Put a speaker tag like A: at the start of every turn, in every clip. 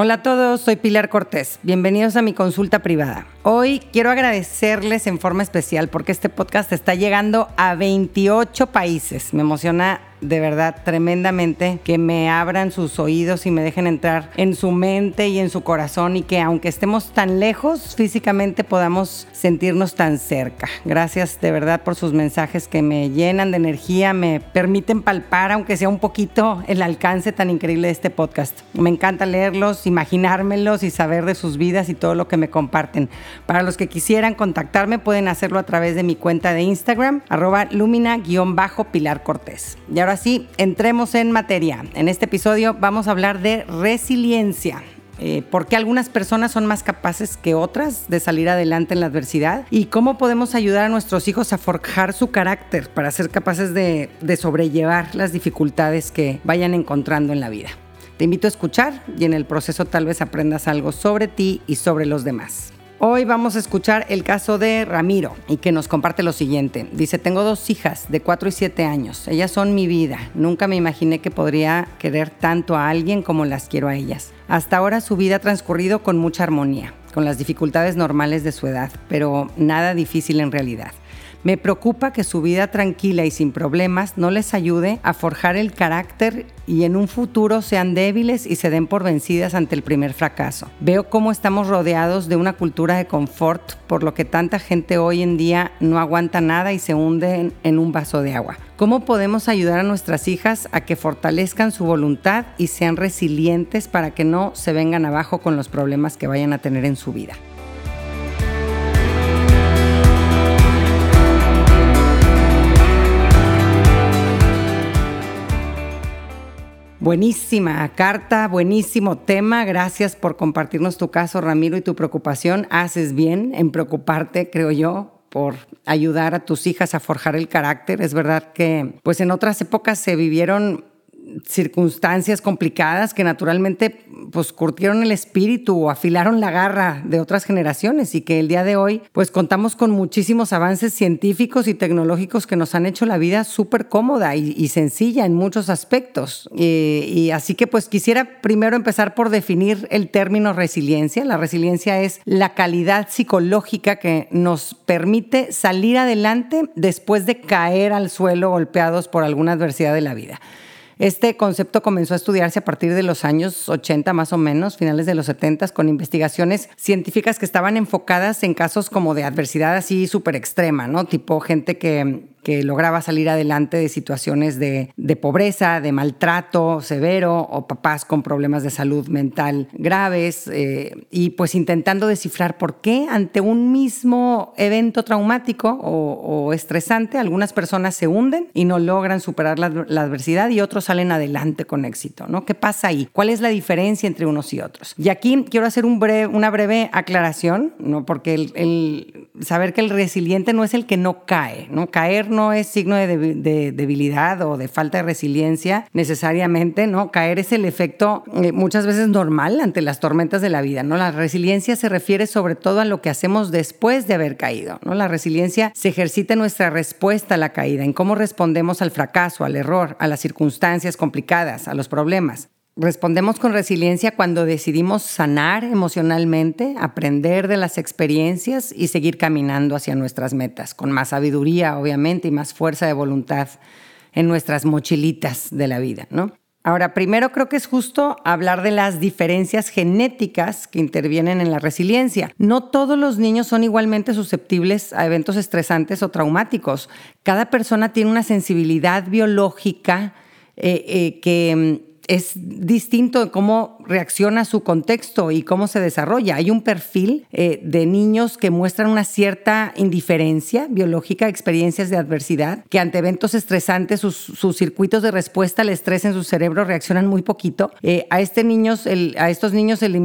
A: Hola a todos, soy Pilar Cortés. Bienvenidos a mi consulta privada. Hoy quiero agradecerles en forma especial porque este podcast está llegando a 28 países. Me emociona de verdad tremendamente que me abran sus oídos y me dejen entrar en su mente y en su corazón y que aunque estemos tan lejos físicamente podamos sentirnos tan cerca. Gracias de verdad por sus mensajes que me llenan de energía, me permiten palpar aunque sea un poquito el alcance tan increíble de este podcast. Me encanta leerlos, imaginármelos y saber de sus vidas y todo lo que me comparten. Para los que quisieran contactarme pueden hacerlo a través de mi cuenta de Instagram, arroba lumina-pilar Cortés. Y ahora sí, entremos en materia. En este episodio vamos a hablar de resiliencia. Eh, por qué algunas personas son más capaces que otras de salir adelante en la adversidad y cómo podemos ayudar a nuestros hijos a forjar su carácter para ser capaces de sobrellevar las dificultades que vayan encontrando en la vida. Te invito a escuchar y en el proceso tal vez aprendas algo sobre ti y sobre los demás. Hoy vamos a escuchar el caso de Ramiro y que nos comparte lo siguiente. Dice, tengo dos hijas de 4 y 7 años. Ellas son mi vida. Nunca me imaginé que podría querer tanto a alguien como las quiero a ellas. Hasta ahora su vida ha transcurrido con mucha armonía, con las dificultades normales de su edad, pero nada difícil en realidad. Me preocupa que su vida tranquila y sin problemas no les ayude a forjar el carácter y en un futuro sean débiles y se den por vencidas ante el primer fracaso. Veo cómo estamos rodeados de una cultura de confort, por lo que tanta gente hoy en día no aguanta nada y se hunde en un vaso de agua. ¿Cómo podemos ayudar a nuestras hijas a que fortalezcan su voluntad y sean resilientes para que no se vengan abajo con los problemas que vayan a tener en su vida? Buenísima carta, buenísimo tema. Gracias por compartirnos tu caso, Ramiro, y tu preocupación. Haces bien en preocuparte, creo yo, por ayudar a tus hijas a forjar el carácter. Es verdad que, pues en otras épocas se vivieron circunstancias complicadas que naturalmente pues curtieron el espíritu o afilaron la garra de otras generaciones y que el día de hoy pues contamos con muchísimos avances científicos y tecnológicos que nos han hecho la vida súper cómoda y, sencilla en muchos aspectos. y así que pues quisiera primero empezar por definir el término resiliencia. La resiliencia es la calidad psicológica que nos permite salir adelante después de caer al suelo golpeados por alguna adversidad de la vida. Este concepto comenzó a estudiarse a partir de los años 80 más o menos, finales de los 70, con investigaciones científicas que estaban enfocadas en casos como de adversidad así súper extrema, ¿no? Tipo gente que que lograba salir adelante de situaciones de, pobreza, de maltrato severo o papás con problemas de salud mental graves eh, y pues intentando descifrar por qué ante un mismo evento traumático o, estresante algunas personas se hunden y no logran superar la, adversidad y otros salen adelante con éxito, ¿no? ¿Qué pasa ahí? ¿Cuál es la diferencia entre unos y otros? Y aquí quiero hacer un breve, una breve aclaración, ¿no? Porque el, saber que el resiliente no es el que no cae, ¿no? Caer no es signo de, debilidad o de falta de resiliencia necesariamente, ¿no? Caer es el efecto eh, muchas veces normal ante las tormentas de la vida, ¿no? La resiliencia se refiere sobre todo a lo que hacemos después de haber caído, ¿no? La resiliencia se ejercita en nuestra respuesta a la caída, en cómo respondemos al fracaso, al error, a las circunstancias complicadas, a los problemas. Respondemos con resiliencia cuando decidimos sanar emocionalmente, aprender de las experiencias y seguir caminando hacia nuestras metas, con más sabiduría, obviamente, y más fuerza de voluntad en nuestras mochilitas de la vida, ¿no? Ahora, primero creo que es justo hablar de las diferencias genéticas que intervienen en la resiliencia. No todos los niños son igualmente susceptibles a eventos estresantes o traumáticos. Cada persona tiene una sensibilidad biológica eh, eh, que es distinto cómo reacciona su contexto y cómo se desarrolla. Hay un perfil eh, de niños que muestran una cierta indiferencia biológica a experiencias de adversidad, que ante eventos estresantes sus, circuitos de respuesta al estrés en su cerebro reaccionan muy poquito. Eh, a, este niños, a estos niños el,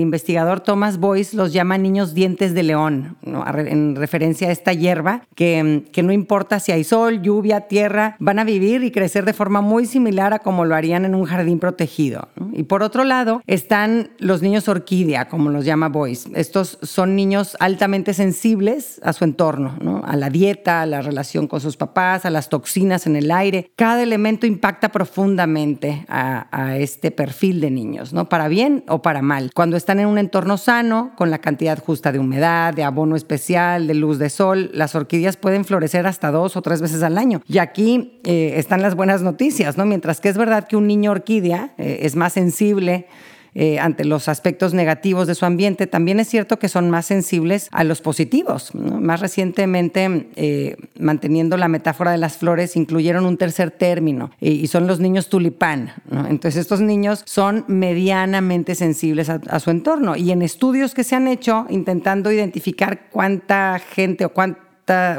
A: investigador Thomas Boyce los llama niños dientes de león, en referencia a esta hierba, que, que no importa si hay sol, lluvia, tierra, van a vivir y crecer de forma muy similar a como lo harían en un jardín protegido. Y por otro lado, están los niños orquídea, como los llama Boyce. Estos son niños altamente sensibles a su entorno, ¿no? a la dieta, a la relación con sus papás, a las toxinas en el aire. Cada elemento impacta profundamente a, a este perfil de niños, ¿no? para bien o para mal. Cuando están en un entorno sano, con la cantidad justa de humedad, de abono especial, de luz de sol, las orquídeas pueden florecer hasta dos o tres veces al año. Y aquí eh, están las buenas noticias, ¿no? Mientras que es verdad que un niño orquídea eh, es más sensible eh, ante los aspectos negativos de su ambiente, también es cierto que son más sensibles a los positivos. Más recientemente, eh, manteniendo la metáfora de las flores, incluyeron un tercer término y son los niños tulipán. Entonces, estos niños son medianamente sensibles a, a su entorno y en estudios que se han hecho intentando identificar cuánta gente o cuánto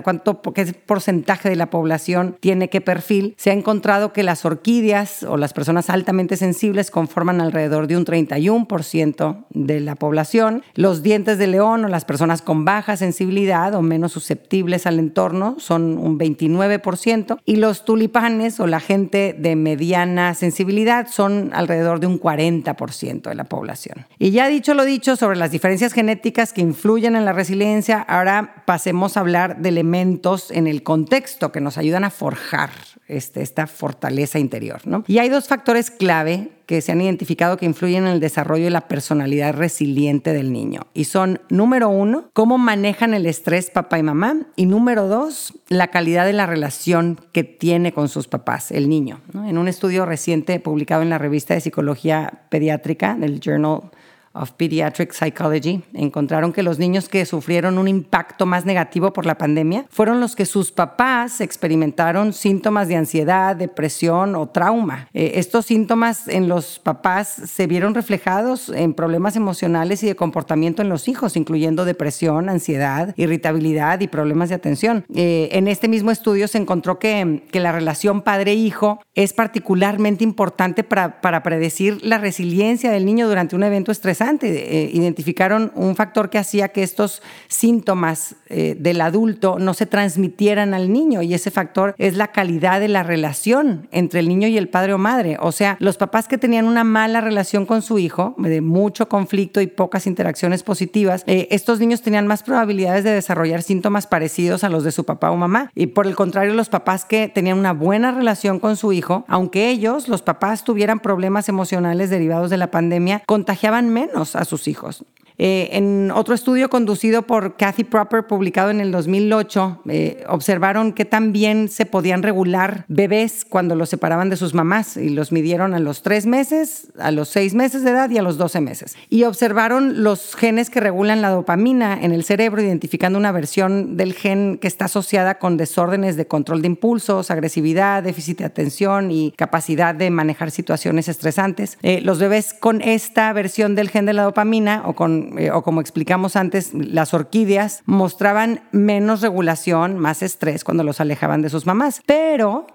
A: cuánto, qué porcentaje de la población tiene qué perfil, se ha encontrado que las orquídeas o las personas altamente sensibles conforman alrededor de un 31% de la población. Los dientes de león o las personas con baja sensibilidad o menos susceptibles al entorno son un 29% y los tulipanes o la gente de mediana sensibilidad son alrededor de un 40% de la población. Y ya dicho lo dicho sobre las diferencias genéticas que influyen en la resiliencia, ahora pasemos a hablar de elementos en el contexto que nos ayudan a forjar este, esta fortaleza interior. ¿no? Y hay dos factores clave que se han identificado que influyen en el desarrollo de la personalidad resiliente del niño. Y son, número uno, cómo manejan el estrés papá y mamá. Y número dos, la calidad de la relación que tiene con sus papás, el niño. En un estudio reciente publicado en la revista de Psicología Pediátrica del Journal of Pediatric Psychology encontraron que los niños que sufrieron un impacto más negativo por la pandemia fueron los que sus papás experimentaron síntomas de ansiedad, depresión o trauma. Eh, estos síntomas en los papás se vieron reflejados en problemas emocionales y de comportamiento en los hijos, incluyendo depresión, ansiedad, irritabilidad y problemas de atención. Eh, en este mismo estudio se encontró que, que la relación padre-hijo es particularmente importante para, para predecir la resiliencia del niño durante un evento estresante eh, identificaron un factor que hacía que estos síntomas eh, del adulto no se transmitieran al niño y ese factor es la calidad de la relación entre el niño y el padre o madre. O sea, los papás que tenían una mala relación con su hijo, de mucho conflicto y pocas interacciones positivas, eh, estos niños tenían más probabilidades de desarrollar síntomas parecidos a los de su papá o mamá. Y por el contrario, los papás que tenían una buena relación con su hijo, aunque ellos, los papás, tuvieran problemas emocionales derivados de la pandemia, contagiaban menos a sus hijos. Eh, en otro estudio conducido por Kathy Proper, publicado en el 2008, eh, observaron que también se podían regular bebés cuando los separaban de sus mamás y los midieron a los tres meses, a los seis meses de edad y a los 12 meses. Y observaron los genes que regulan la dopamina en el cerebro, identificando una versión del gen que está asociada con desórdenes de control de impulsos, agresividad, déficit de atención y capacidad de manejar situaciones estresantes. Eh, los bebés con esta versión del gen de la dopamina o con eh, o como explicamos antes, las orquídeas mostraban menos regulación, más estrés cuando los alejaban de sus mamás. Pero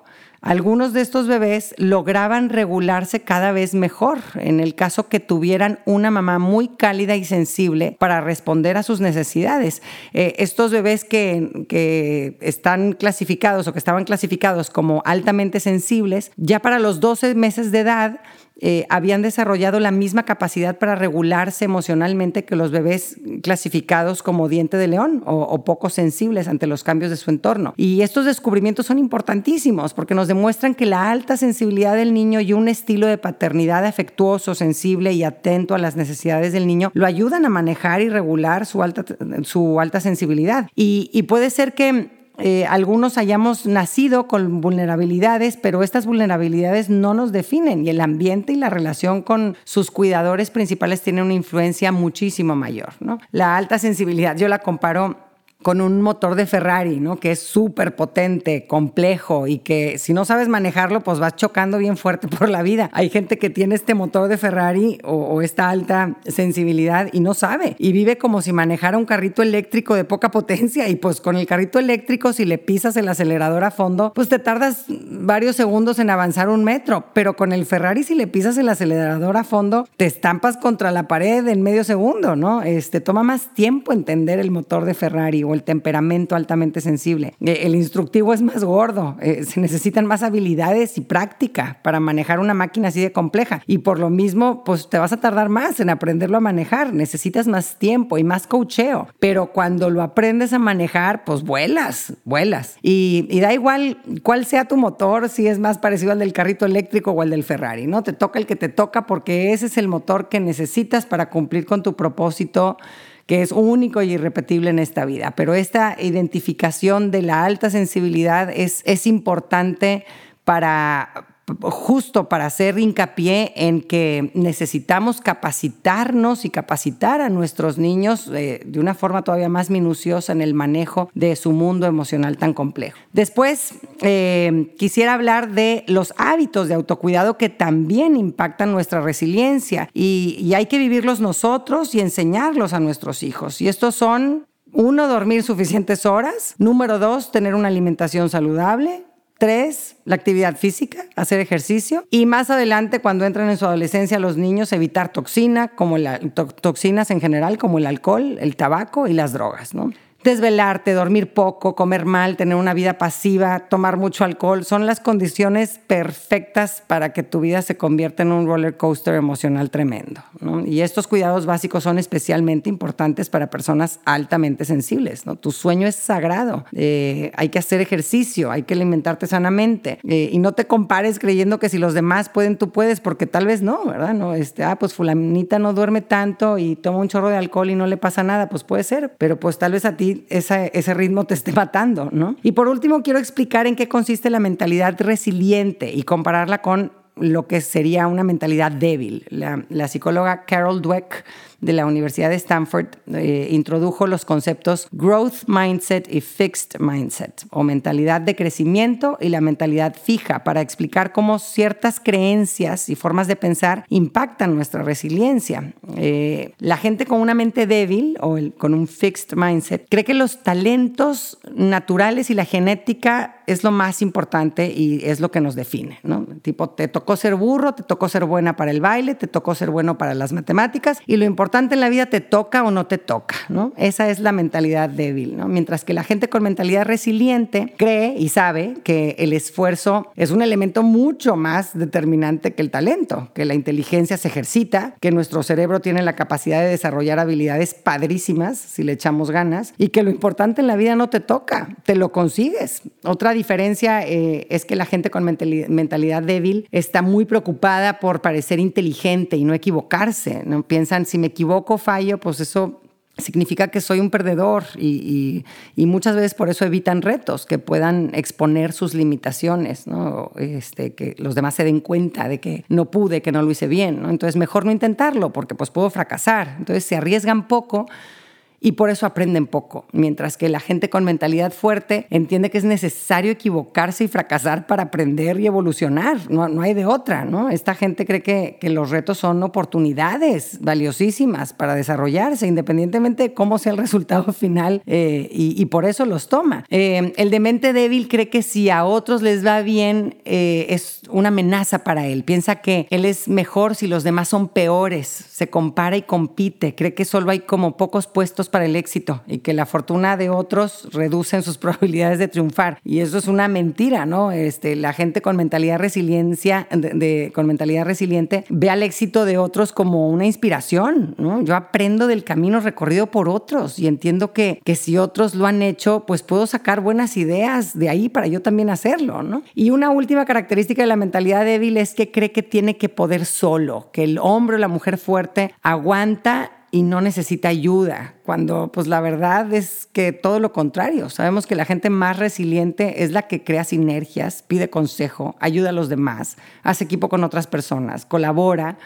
A: algunos de estos bebés lograban regularse cada vez mejor en el caso que tuvieran una mamá muy cálida y sensible para responder a sus necesidades. Eh, estos bebés que, que, están clasificados o que estaban clasificados como altamente sensibles, ya para los 12 meses de edad eh, habían desarrollado la misma capacidad para regularse emocionalmente que los bebés clasificados como diente de león o, poco sensibles ante los cambios de su entorno. Y estos descubrimientos son importantísimos porque nos demuestran que la alta sensibilidad del niño y un estilo de paternidad afectuoso, sensible y atento a las necesidades del niño lo ayudan a manejar y regular su alta, su alta sensibilidad. y puede ser que eh, algunos hayamos nacido con vulnerabilidades, pero estas vulnerabilidades no nos definen y el ambiente y la relación con sus cuidadores principales tienen una influencia muchísimo mayor. ¿no? La alta sensibilidad, yo la comparo con un motor de Ferrari, ¿no? Que es súper potente, complejo y que si no sabes manejarlo, pues vas chocando bien fuerte por la vida. Hay gente que tiene este motor de Ferrari o, esta alta sensibilidad y no sabe y vive como si manejara un carrito eléctrico de poca potencia y pues con el carrito eléctrico si le pisas el acelerador a fondo, pues te tardas varios segundos en avanzar un metro, pero con el Ferrari si le pisas el acelerador a fondo, te estampas contra la pared en medio segundo, ¿no? Este toma más tiempo entender el motor de Ferrari el temperamento altamente sensible. Eh, el instructivo es más gordo, eh, se necesitan más habilidades y práctica para manejar una máquina así de compleja. Y por lo mismo, pues te vas a tardar más en aprenderlo a manejar, necesitas más tiempo y más cocheo. Pero cuando lo aprendes a manejar, pues vuelas, vuelas. Y, y da igual cuál sea tu motor, si es más parecido al del carrito eléctrico o al del Ferrari, ¿no? Te toca el que te toca porque ese es el motor que necesitas para cumplir con tu propósito que es único y irrepetible en esta vida. Pero esta identificación de la alta sensibilidad es, es importante para, justo para hacer hincapié en que necesitamos capacitarnos y capacitar a nuestros niños eh, de una forma todavía más minuciosa en el manejo de su mundo emocional tan complejo. Después, eh, quisiera hablar de los hábitos de autocuidado que también impactan nuestra resiliencia y, y hay que vivirlos nosotros y enseñarlos a nuestros hijos. Y estos son uno, dormir suficientes horas. Número dos, tener una alimentación saludable. Tres, la actividad física, hacer ejercicio. Y más adelante, cuando entran en su adolescencia los niños, evitar toxina, como la, toxinas en general, como el alcohol, el tabaco y las drogas. ¿no? Desvelarte, dormir poco, comer mal, tener una vida pasiva, tomar mucho alcohol, son las condiciones perfectas para que tu vida se convierta en un roller coaster emocional tremendo. Y estos cuidados básicos son especialmente importantes para personas altamente sensibles. Tu sueño es sagrado, eh, hay que hacer ejercicio, hay que alimentarte sanamente eh, y no te compares creyendo que si los demás pueden, tú puedes, porque tal vez no, ¿verdad? No, este, ah, pues fulanita no duerme tanto y toma un chorro de alcohol y no le pasa nada, pues puede ser, pero pues tal vez a ti ese ritmo te esté matando, ¿no? Y por último, quiero explicar en qué consiste la mentalidad resiliente y compararla con lo que sería una mentalidad débil. La, la psicóloga Carol Dweck de la Universidad de Stanford eh, introdujo los conceptos growth mindset y fixed mindset, o mentalidad de crecimiento y la mentalidad fija, para explicar cómo ciertas creencias y formas de pensar impactan nuestra resiliencia. Eh, la gente con una mente débil o con un fixed mindset cree que los talentos naturales y la genética es lo más importante y es lo que nos define, ¿no? Tipo, te tocó ser burro, te tocó ser buena para el baile, te tocó ser bueno para las matemáticas y lo importante en la vida te toca o no te toca, ¿no? Esa es la mentalidad débil, ¿no? Mientras que la gente con mentalidad resiliente cree y sabe que el esfuerzo es un elemento mucho más determinante que el talento, que la inteligencia se ejercita, que nuestro cerebro tiene la capacidad de desarrollar habilidades padrísimas si le echamos ganas y que lo importante en la vida no te toca, te lo consigues. Otra diferencia eh, es que la gente con mentalidad débil está muy preocupada por parecer inteligente y no equivocarse, ¿no? Piensan si me equivoco equivoco, fallo, pues eso significa que soy un perdedor y, muchas veces por eso evitan retos que puedan exponer sus limitaciones, ¿no? este, que los demás se den cuenta de que no pude, que no lo hice bien. ¿no? Entonces mejor no intentarlo porque pues puedo fracasar. Entonces se arriesgan poco y por eso aprenden poco, mientras que la gente con mentalidad fuerte entiende que es necesario equivocarse y fracasar para aprender y evolucionar, no, no hay de otra, ¿no? Esta gente cree que, que, los retos son oportunidades valiosísimas para desarrollarse, independientemente de cómo sea el resultado final, eh, y, y, por eso los toma. Eh, el de mente débil cree que si a otros les va bien, eh, es una amenaza para él, piensa que él es mejor si los demás son peores, se compara y compite, cree que solo hay como pocos puestos para el éxito y que la fortuna de otros reducen sus probabilidades de triunfar. Y eso es una mentira, ¿no? Este, la gente con mentalidad resiliencia, de, con mentalidad resiliente ve al éxito de otros como una inspiración, ¿no? Yo aprendo del camino recorrido por otros y entiendo que, que si otros lo han hecho, pues puedo sacar buenas ideas de ahí para yo también hacerlo, ¿no? Y una última característica de la mentalidad débil es que cree que tiene que poder solo, que el hombre o la mujer fuerte aguanta y no necesita ayuda, cuando pues la verdad es que todo lo contrario. Sabemos que la gente más resiliente es la que crea sinergias, pide consejo, ayuda a los demás, hace equipo con otras personas, colabora.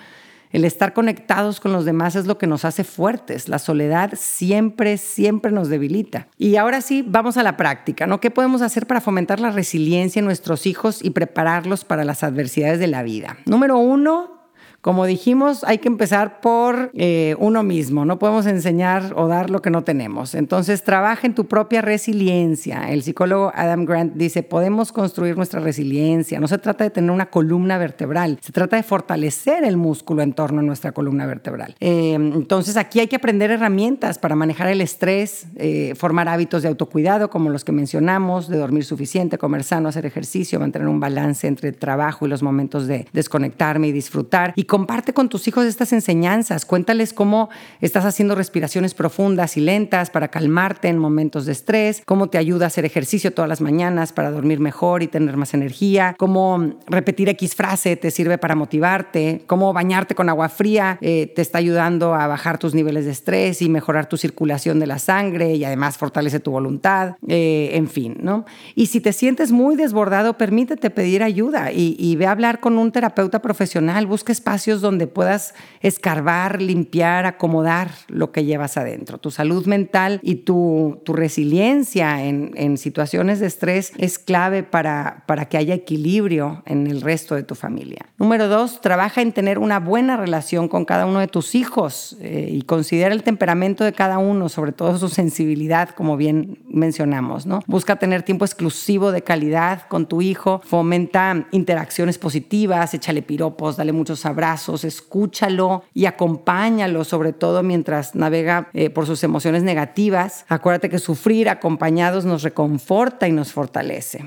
A: El estar conectados con los demás es lo que nos hace fuertes. La soledad siempre, siempre nos debilita. Y ahora sí, vamos a la práctica, ¿no? ¿Qué podemos hacer para fomentar la resiliencia en nuestros hijos y prepararlos para las adversidades de la vida? Número uno, Como dijimos, hay que empezar por eh, uno mismo. No podemos enseñar o dar lo que no tenemos. Entonces, trabaja en tu propia resiliencia. El psicólogo Adam Grant dice, podemos construir nuestra resiliencia. No se trata de tener una columna vertebral, se trata de fortalecer el músculo en torno a nuestra columna vertebral. Eh, entonces, aquí hay que aprender herramientas para manejar el estrés, eh, formar hábitos de autocuidado, como los que mencionamos, de dormir suficiente, comer sano, hacer ejercicio, mantener un balance entre trabajo y los momentos de desconectarme y disfrutar. Comparte con tus hijos estas enseñanzas. Cuéntales cómo estás haciendo respiraciones profundas y lentas para calmarte en momentos de estrés, cómo te ayuda a hacer ejercicio todas las mañanas para dormir mejor y tener más energía, cómo repetir X frase te sirve para motivarte, cómo bañarte con agua fría eh, te está ayudando a bajar tus niveles de estrés y mejorar tu circulación de la sangre y además fortalece tu voluntad, eh, en fin, ¿no? Y si te sientes muy desbordado, permítete pedir ayuda y, ve a hablar con un terapeuta profesional, busca espacios donde puedas escarbar, limpiar, acomodar lo que llevas adentro. Tu salud mental y tu, tu resiliencia en, en, situaciones de estrés es clave para, para que haya equilibrio en el resto de tu familia. Número dos, trabaja en tener una buena relación con cada uno de tus hijos eh, y considera el temperamento de cada uno, sobre todo su sensibilidad, como bien mencionamos. ¿no? Busca tener tiempo exclusivo de calidad con tu hijo, fomenta interacciones positivas, échale piropos, dale muchos abrazos, escúchalo y acompáñalo, sobre todo mientras navega eh, por sus emociones negativas. Acuérdate que sufrir acompañados nos reconforta y nos fortalece.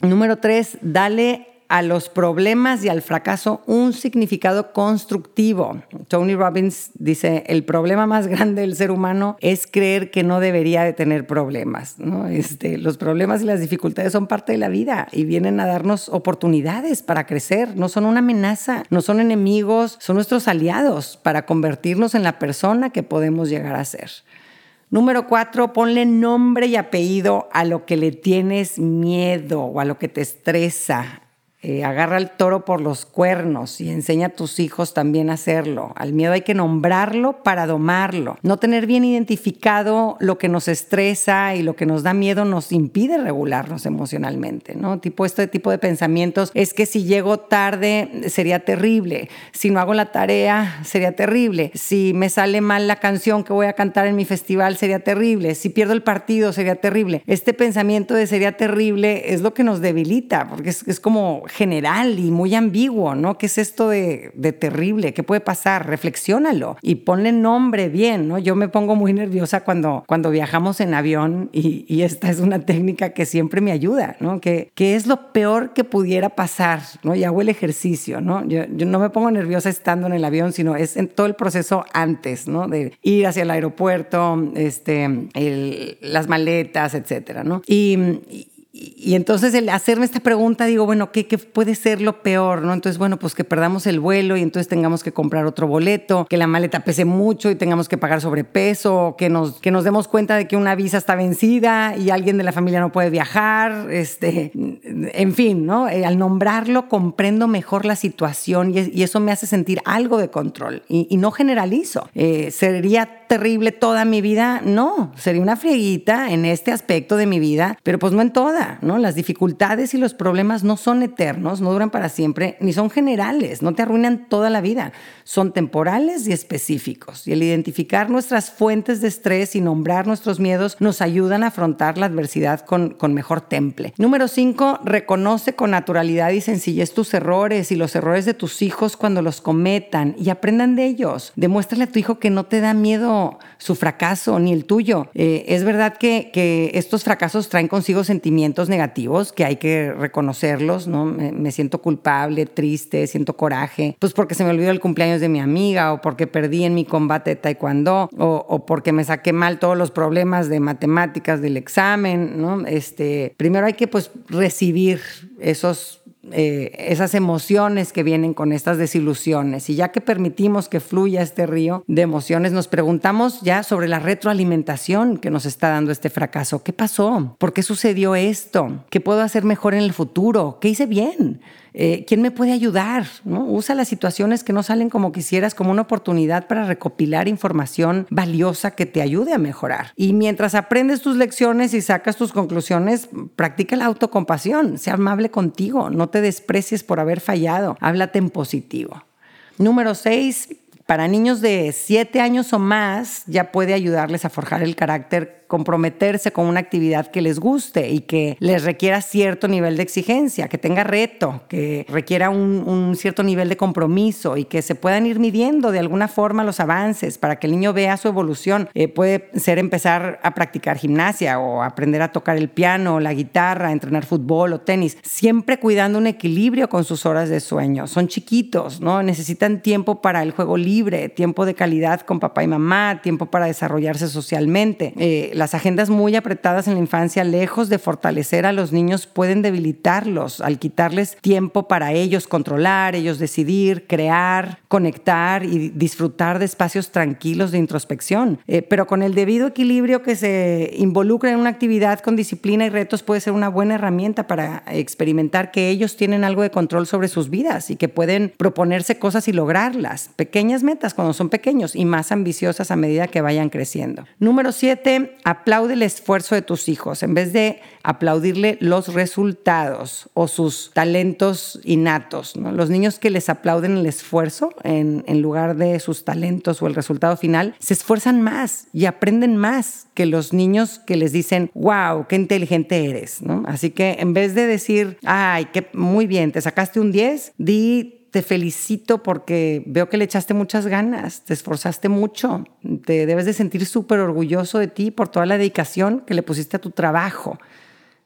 A: Número tres, dale a los problemas y al fracaso un significado constructivo. Tony Robbins dice, el problema más grande del ser humano es creer que no debería de tener problemas. Este, los problemas y las dificultades son parte de la vida y vienen a darnos oportunidades para crecer, no son una amenaza, no son enemigos, son nuestros aliados para convertirnos en la persona que podemos llegar a ser. Número cuatro, ponle nombre y apellido a lo que le tienes miedo o a lo que te estresa, eh, agarra al toro por los cuernos y enseña a tus hijos también a hacerlo. Al miedo hay que nombrarlo para domarlo. No tener bien identificado lo que nos estresa y lo que nos da miedo nos impide regularnos emocionalmente, ¿no? Tipo este tipo de pensamientos es que si llego tarde sería terrible, si no hago la tarea sería terrible, si me sale mal la canción que voy a cantar en mi festival sería terrible, si pierdo el partido sería terrible. Este pensamiento de sería terrible es lo que nos debilita, porque es, es como general y muy ambiguo, ¿no? ¿Qué es esto de, terrible? ¿Qué puede pasar? Reflexiónalo y ponle nombre bien, ¿no? Yo me pongo muy nerviosa cuando, cuando viajamos en avión y, esta es una técnica que siempre me ayuda, ¿no? ¿Qué, es lo peor que pudiera pasar, ¿no? Y hago el ejercicio, ¿no? Yo, no me pongo nerviosa estando en el avión, sino es en todo el proceso antes, ¿no? De ir hacia el aeropuerto, este, las maletas, etcétera, ¿no? y, y, entonces el hacerme esta pregunta, digo, bueno, ¿qué, ¿qué, puede ser lo peor? ¿no? Entonces, bueno, pues que perdamos el vuelo y entonces tengamos que comprar otro boleto, que la maleta pese mucho y tengamos que pagar sobrepeso, que nos, que nos demos cuenta de que una visa está vencida y alguien de la familia no puede viajar, este, en fin, ¿no? Eh, al nombrarlo comprendo mejor la situación y, eso me hace sentir algo de control y, no generalizo. Eh, sería terrible toda mi vida, no, sería una frieguita en este aspecto de mi vida, pero pues no en toda, ¿no? Las dificultades y los problemas no son eternos, no duran para siempre, ni son generales, no te arruinan toda la vida, son temporales y específicos. Y el identificar nuestras fuentes de estrés y nombrar nuestros miedos nos ayudan a afrontar la adversidad con, con mejor temple. Número cinco, reconoce con naturalidad y sencillez tus errores y los errores de tus hijos cuando los cometan y aprendan de ellos. Demuéstrale a tu hijo que no te da miedo su fracaso ni el tuyo. Eh, es verdad que, estos fracasos traen consigo sentimientos negativos que hay que reconocerlos, ¿no? Me, siento culpable, triste, siento coraje, pues porque se me olvidó el cumpleaños de mi amiga o porque perdí en mi combate de taekwondo o, o porque me saqué mal todos los problemas de matemáticas del examen, ¿no? Este, primero hay que pues recibir esos eh, esas emociones que vienen con estas desilusiones. Y ya que permitimos que fluya este río de emociones, nos preguntamos ya sobre la retroalimentación que nos está dando este fracaso. ¿Qué pasó? ¿Por qué sucedió esto? ¿Qué puedo hacer mejor en el futuro? ¿Qué hice bien? Eh, ¿quién me puede ayudar? Usa las situaciones que no salen como quisieras como una oportunidad para recopilar información valiosa que te ayude a mejorar. Y mientras aprendes tus lecciones y sacas tus conclusiones, practica la autocompasión, sea amable contigo, no te desprecies por haber fallado, háblate en positivo. Número seis, para niños de 7 años o más ya puede ayudarles a forjar el carácter comprometerse con una actividad que les guste y que les requiera cierto nivel de exigencia, que tenga reto, que requiera un, cierto nivel de compromiso y que se puedan ir midiendo de alguna forma los avances para que el niño vea su evolución. Eh, puede ser empezar a practicar gimnasia o aprender a tocar el piano, la guitarra, entrenar fútbol o tenis, siempre cuidando un equilibrio con sus horas de sueño. Son chiquitos, ¿no? Necesitan tiempo para el juego libre, tiempo de calidad con papá y mamá, tiempo para desarrollarse socialmente. Eh, las agendas muy apretadas en la infancia, lejos de fortalecer a los niños, pueden debilitarlos al quitarles tiempo para ellos controlar, ellos decidir, crear, conectar y disfrutar de espacios tranquilos de introspección. Eh, pero con el debido equilibrio que se involucra en una actividad con disciplina y retos puede ser una buena herramienta para experimentar que ellos tienen algo de control sobre sus vidas y que pueden proponerse cosas y lograrlas. Pequeñas metas cuando son pequeños y más ambiciosas a medida que vayan creciendo. Número siete, aplaude el esfuerzo de tus hijos en vez de aplaudirle los resultados o sus talentos innatos. Los niños que les aplauden el esfuerzo en, lugar de sus talentos o el resultado final, se esfuerzan más y aprenden más que los niños que les dicen, wow, qué inteligente eres. Así que en vez de decir, ay, qué muy bien, te sacaste un 10, di te felicito porque veo que le echaste muchas ganas, te esforzaste mucho, te debes de sentir súper orgulloso de ti por toda la dedicación que le pusiste a tu trabajo.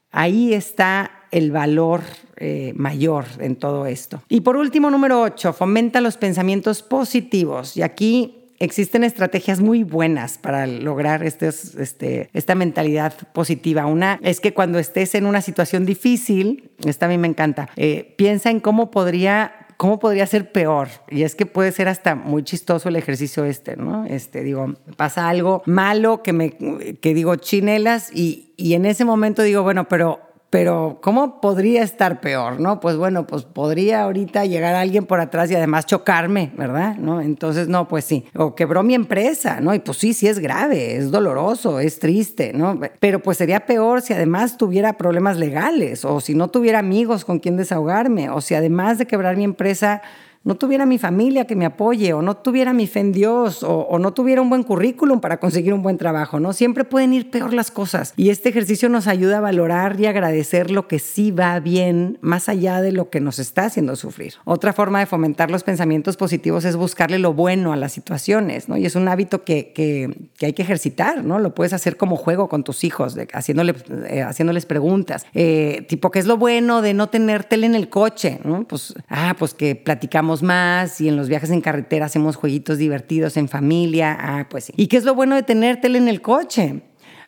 A: Ahí está el valor eh, mayor en todo esto. Y por último, número 8, fomenta los pensamientos positivos. Y aquí existen estrategias muy buenas para lograr este, esta mentalidad positiva. Una es que cuando estés en una situación difícil, esta a mí me encanta, eh, piensa en cómo podría ¿cómo podría ser peor? Y es que puede ser hasta muy chistoso el ejercicio este, ¿no? Este, digo, pasa algo malo que me, que digo chinelas y, y en ese momento digo, bueno, pero pero ¿cómo podría estar peor? ¿No? Pues bueno, pues podría ahorita llegar alguien por atrás y además chocarme, ¿verdad? ¿No? Entonces, no, pues sí. O quebró mi empresa, ¿no? Y pues sí, sí es grave, es doloroso, es triste, ¿no? Pero pues sería peor si además tuviera problemas legales o si no tuviera amigos con quien desahogarme o si además de quebrar mi empresa no tuviera mi familia que me apoye o no tuviera mi fe en Dios o, no tuviera un buen currículum para conseguir un buen trabajo, ¿no? Siempre pueden ir peor las cosas y este ejercicio nos ayuda a valorar y agradecer lo que sí va bien más allá de lo que nos está haciendo sufrir. Otra forma de fomentar los pensamientos positivos es buscarle lo bueno a las situaciones, ¿no? Y es un hábito que, que, hay que ejercitar, ¿no? Lo puedes hacer como juego con tus hijos, de, haciéndole, eh, haciéndoles preguntas, eh, tipo, ¿qué es lo bueno de no tener tele en el coche? Pues, ah, pues que platicamos más y en los viajes en carretera hacemos jueguitos divertidos en familia. Ah, pues sí. ¿Y qué es lo bueno de tener tele en el coche?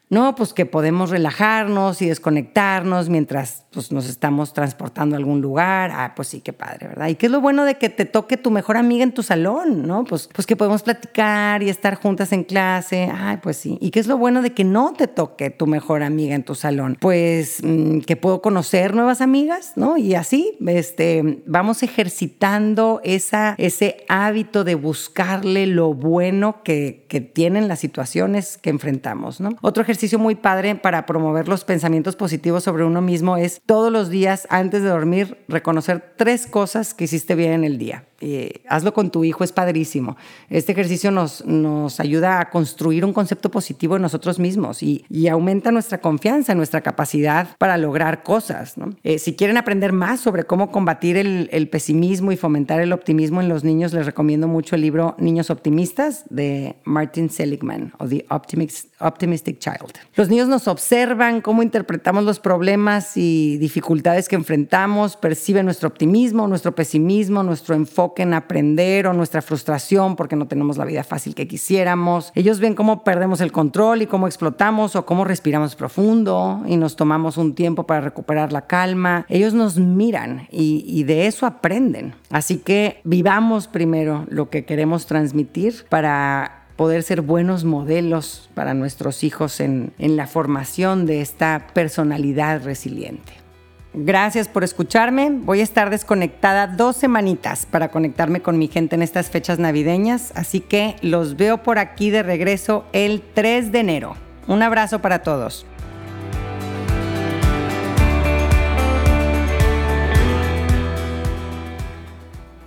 A: No, pues que podemos relajarnos y desconectarnos mientras pues, nos estamos transportando a algún lugar. Ah, pues sí, qué padre, ¿verdad? ¿Y qué es lo bueno de que te toque tu mejor amiga en tu salón? ¿No? Pues, pues que podemos platicar y estar juntas en clase. Ah, pues sí. ¿Y qué es lo bueno de que no te toque tu mejor amiga en tu salón? Pues mm, que puedo conocer nuevas amigas, ¿no? Y así, este, vamos ejercitando esa, ese hábito de buscarle lo bueno que, que tienen las situaciones que enfrentamos, ¿no? Otro ejercicio ejercicio muy padre para promover los pensamientos positivos sobre uno mismo es todos los días antes de dormir reconocer tres cosas que hiciste bien en el día. Eh, hazlo con tu hijo, es padrísimo. Este ejercicio nos, nos ayuda a construir un concepto positivo en nosotros mismos y, aumenta nuestra confianza, nuestra capacidad para lograr cosas. Eh, si quieren aprender más sobre cómo combatir el, pesimismo y fomentar el optimismo en los niños, les recomiendo mucho el libro Niños Optimistas de Martin Seligman o The Optimistic Child. Los niños nos observan cómo interpretamos los problemas y dificultades que enfrentamos, perciben nuestro optimismo, nuestro pesimismo, nuestro en aprender o nuestra frustración porque no tenemos la vida fácil que quisiéramos. Ellos ven cómo perdemos el control y cómo explotamos o cómo respiramos profundo y nos tomamos un tiempo para recuperar la calma. Ellos nos miran y, de eso aprenden. Así que vivamos primero lo que queremos transmitir para poder ser buenos modelos para nuestros hijos en la formación de esta personalidad resiliente. Gracias por escucharme. Voy a estar desconectada dos semanitas para conectarme con mi gente en estas fechas navideñas, así que los veo por aquí de regreso el 3 de enero. Un abrazo para todos.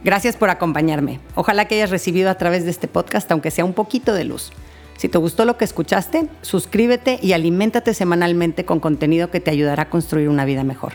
A: Gracias por acompañarme. Ojalá que hayas recibido a través de este podcast, aunque sea un poquito de luz. Si te gustó lo que escuchaste, suscríbete y aliméntate semanalmente con contenido que te ayudará a construir una vida mejor.